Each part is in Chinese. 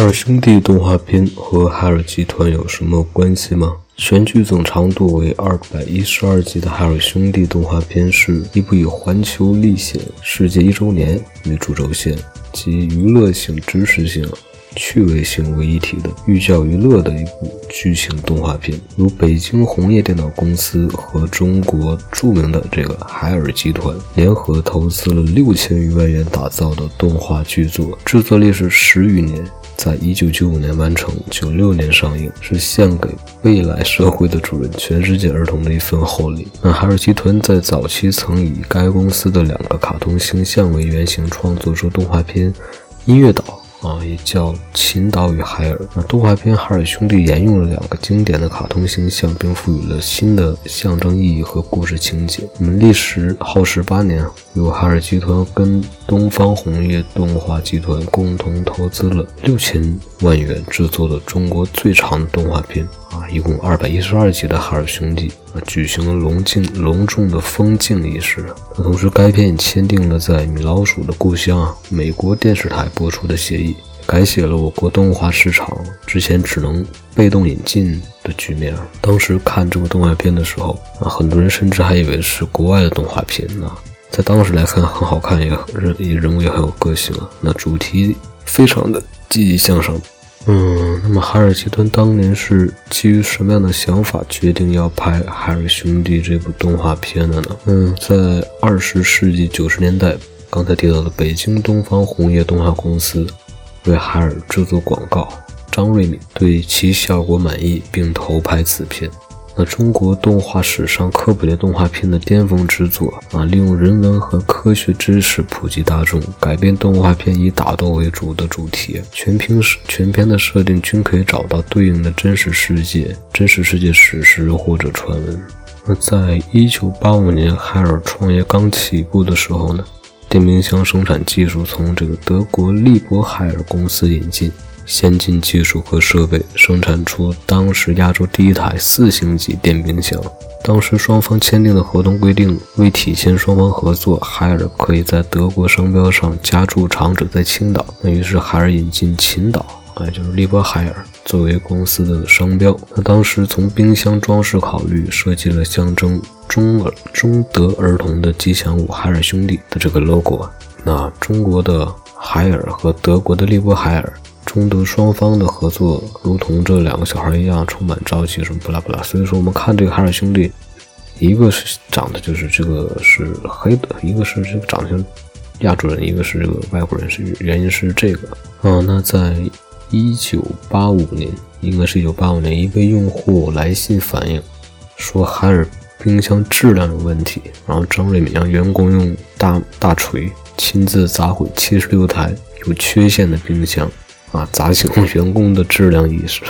海尔兄弟动画片和海尔集团有什么关系吗？全剧总长度为二百一十二集的海尔兄弟动画片是一部以环球历险世界一周年为主轴线，集娱乐性、知识性。趣味性为一体的寓教于乐的一部剧情动画片，由北京红叶电脑公司和中国著名的这个海尔集团联合投资了六千余万元打造的动画剧作，制作历时十余年，在一九九五年完成，九六年上映，是献给未来社会的主人——全世界儿童的一份厚礼。那海尔集团在早期曾以该公司的两个卡通形象为原型创作出动画片《音乐岛》。啊，也叫《琴岛与海尔》。那动画片《海尔兄弟》沿用了两个经典的卡通形象，并赋予了新的象征意义和故事情节。我们历时耗时八年，由海尔集团跟东方红叶动画集团共同投资了六千万元制作的中国最长的动画片。啊，一共二百一十二集的《海尔兄弟》啊，举行了隆敬隆重的封镜仪式。同时，该片也签订了在米老鼠的故乡美国电视台播出的协议，改写了我国动画市场之前只能被动引进的局面。当时看这部动画片的时候啊，很多人甚至还以为是国外的动画片呢。在当时来看，很好看，也人也人物也很有个性啊。那主题非常的积极向上。嗯，那么海尔集团当年是基于什么样的想法决定要拍《海尔兄弟》这部动画片的呢？嗯，在二十世纪九十年代，刚才提到的北京东方红叶动画公司为海尔制作广告，张瑞敏对其效果满意，并投拍此片。那中国动画史上科普类动画片的巅峰之作啊，利用人文和科学知识普及大众，改编动画片以打斗为主的主题，全片全片的设定均可以找到对应的真实世界、真实世界史实或者传闻。那在一九八五年海尔创业刚起步的时候呢，电冰箱生产技术从这个德国利伯海尔公司引进。先进技术和设备生产出当时亚洲第一台四星级电冰箱。当时双方签订的合同规定，为体现双方合作，海尔可以在德国商标上加注厂址在青岛。那于是海尔引进秦岛，哎，就是利波海尔作为公司的商标。那当时从冰箱装饰考虑，设计了象征中儿中德儿童的吉祥物海尔兄弟的这个 logo。那中国的海尔和德国的利波海尔。中德双方的合作，如同这两个小孩一样，充满朝气，什么不拉不拉。所以说，我们看这个海尔兄弟，一个是长得就是这个是黑的，一个是这个长得像亚洲人，一个是这个外国人，是原因是这个。啊，那在一九八五年，应该是一九八五年，一位用户来信反映说海尔冰箱质量有问题，然后张瑞敏让员工用大大锤亲自砸毁七十六台有缺陷的冰箱。啊！砸醒员工的质量意识。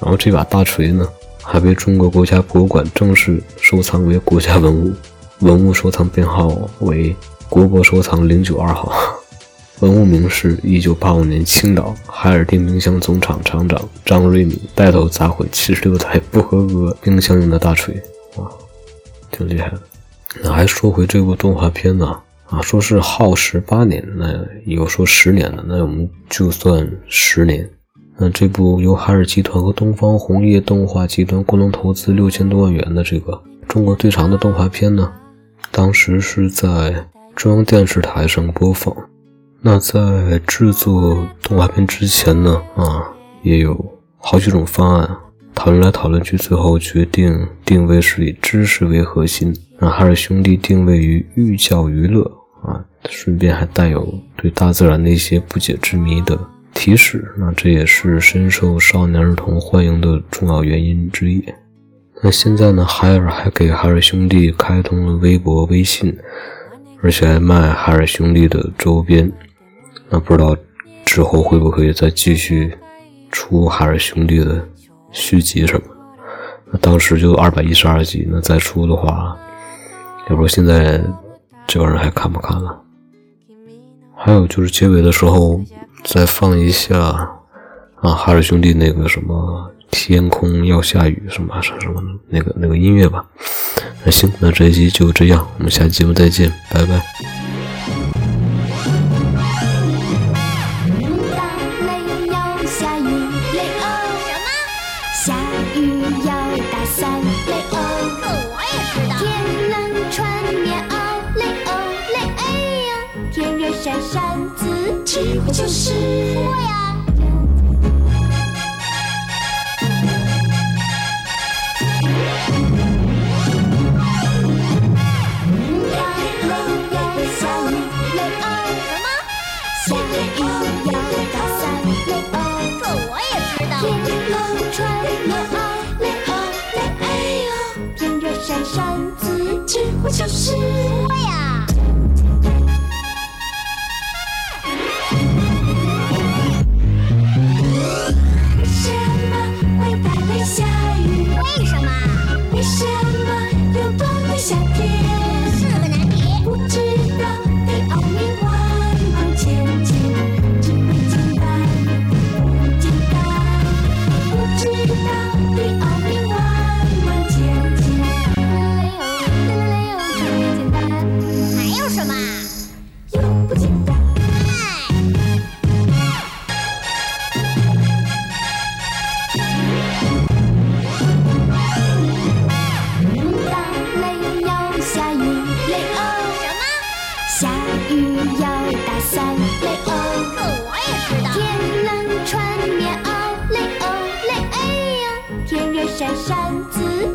然后这把大锤呢，还被中国国家博物馆正式收藏为国家文物，文物收藏编号为国博收藏零九二号，文物名是一九八五年青岛海尔电冰箱总厂厂长张瑞敏带头砸毁七十六台不合格冰箱用的大锤。哇，挺厉害的。那还说回这部动画片呢？啊说是耗时八年，那有说十年的，那我们就算十年。那这部由海尔集团和东方红叶动画集团共同投资六千多万元的这个中国最长的动画片呢，当时是在中央电视台上播放。那在制作动画片之前呢，啊，也有好几种方案，讨论来讨论去，最后决定定位是以知识为核心。让海尔兄弟定位于寓教于乐啊，顺便还带有对大自然的一些不解之谜的提示，那这也是深受少年儿童欢迎的重要原因之一。那现在呢，海尔还给海尔兄弟开通了微博、微信，而且还卖海尔兄弟的周边。那不知道之后会不会再继续出海尔兄弟的续集什么？那当时就二百一十二集，那再出的话。要说现在这玩意还看不看了？还有就是结尾的时候再放一下啊，哈尔兄弟那个什么天空要下雨，什么什么什么那个那个音乐吧。那行，那这一期就这样，我们下期节目再见，拜拜。下雨要。智慧就是？